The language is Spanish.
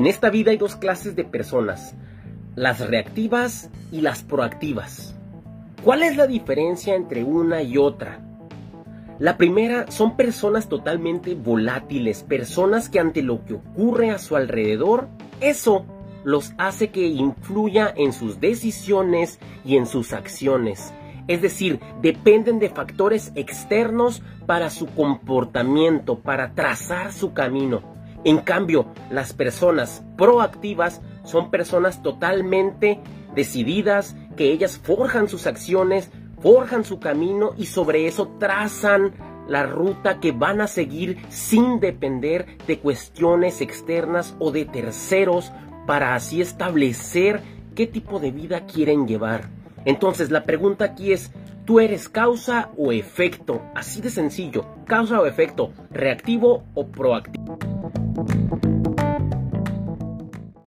En esta vida hay dos clases de personas, las reactivas y las proactivas. ¿Cuál es la diferencia entre una y otra? La primera son personas totalmente volátiles, personas que ante lo que ocurre a su alrededor, eso los hace que influya en sus decisiones y en sus acciones. Es decir, dependen de factores externos para su comportamiento, para trazar su camino. En cambio, las personas proactivas son personas totalmente decididas, que ellas forjan sus acciones, forjan su camino y sobre eso trazan la ruta que van a seguir sin depender de cuestiones externas o de terceros para así establecer qué tipo de vida quieren llevar. Entonces la pregunta aquí es, ¿tú eres causa o efecto? Así de sencillo, causa o efecto, reactivo o proactivo.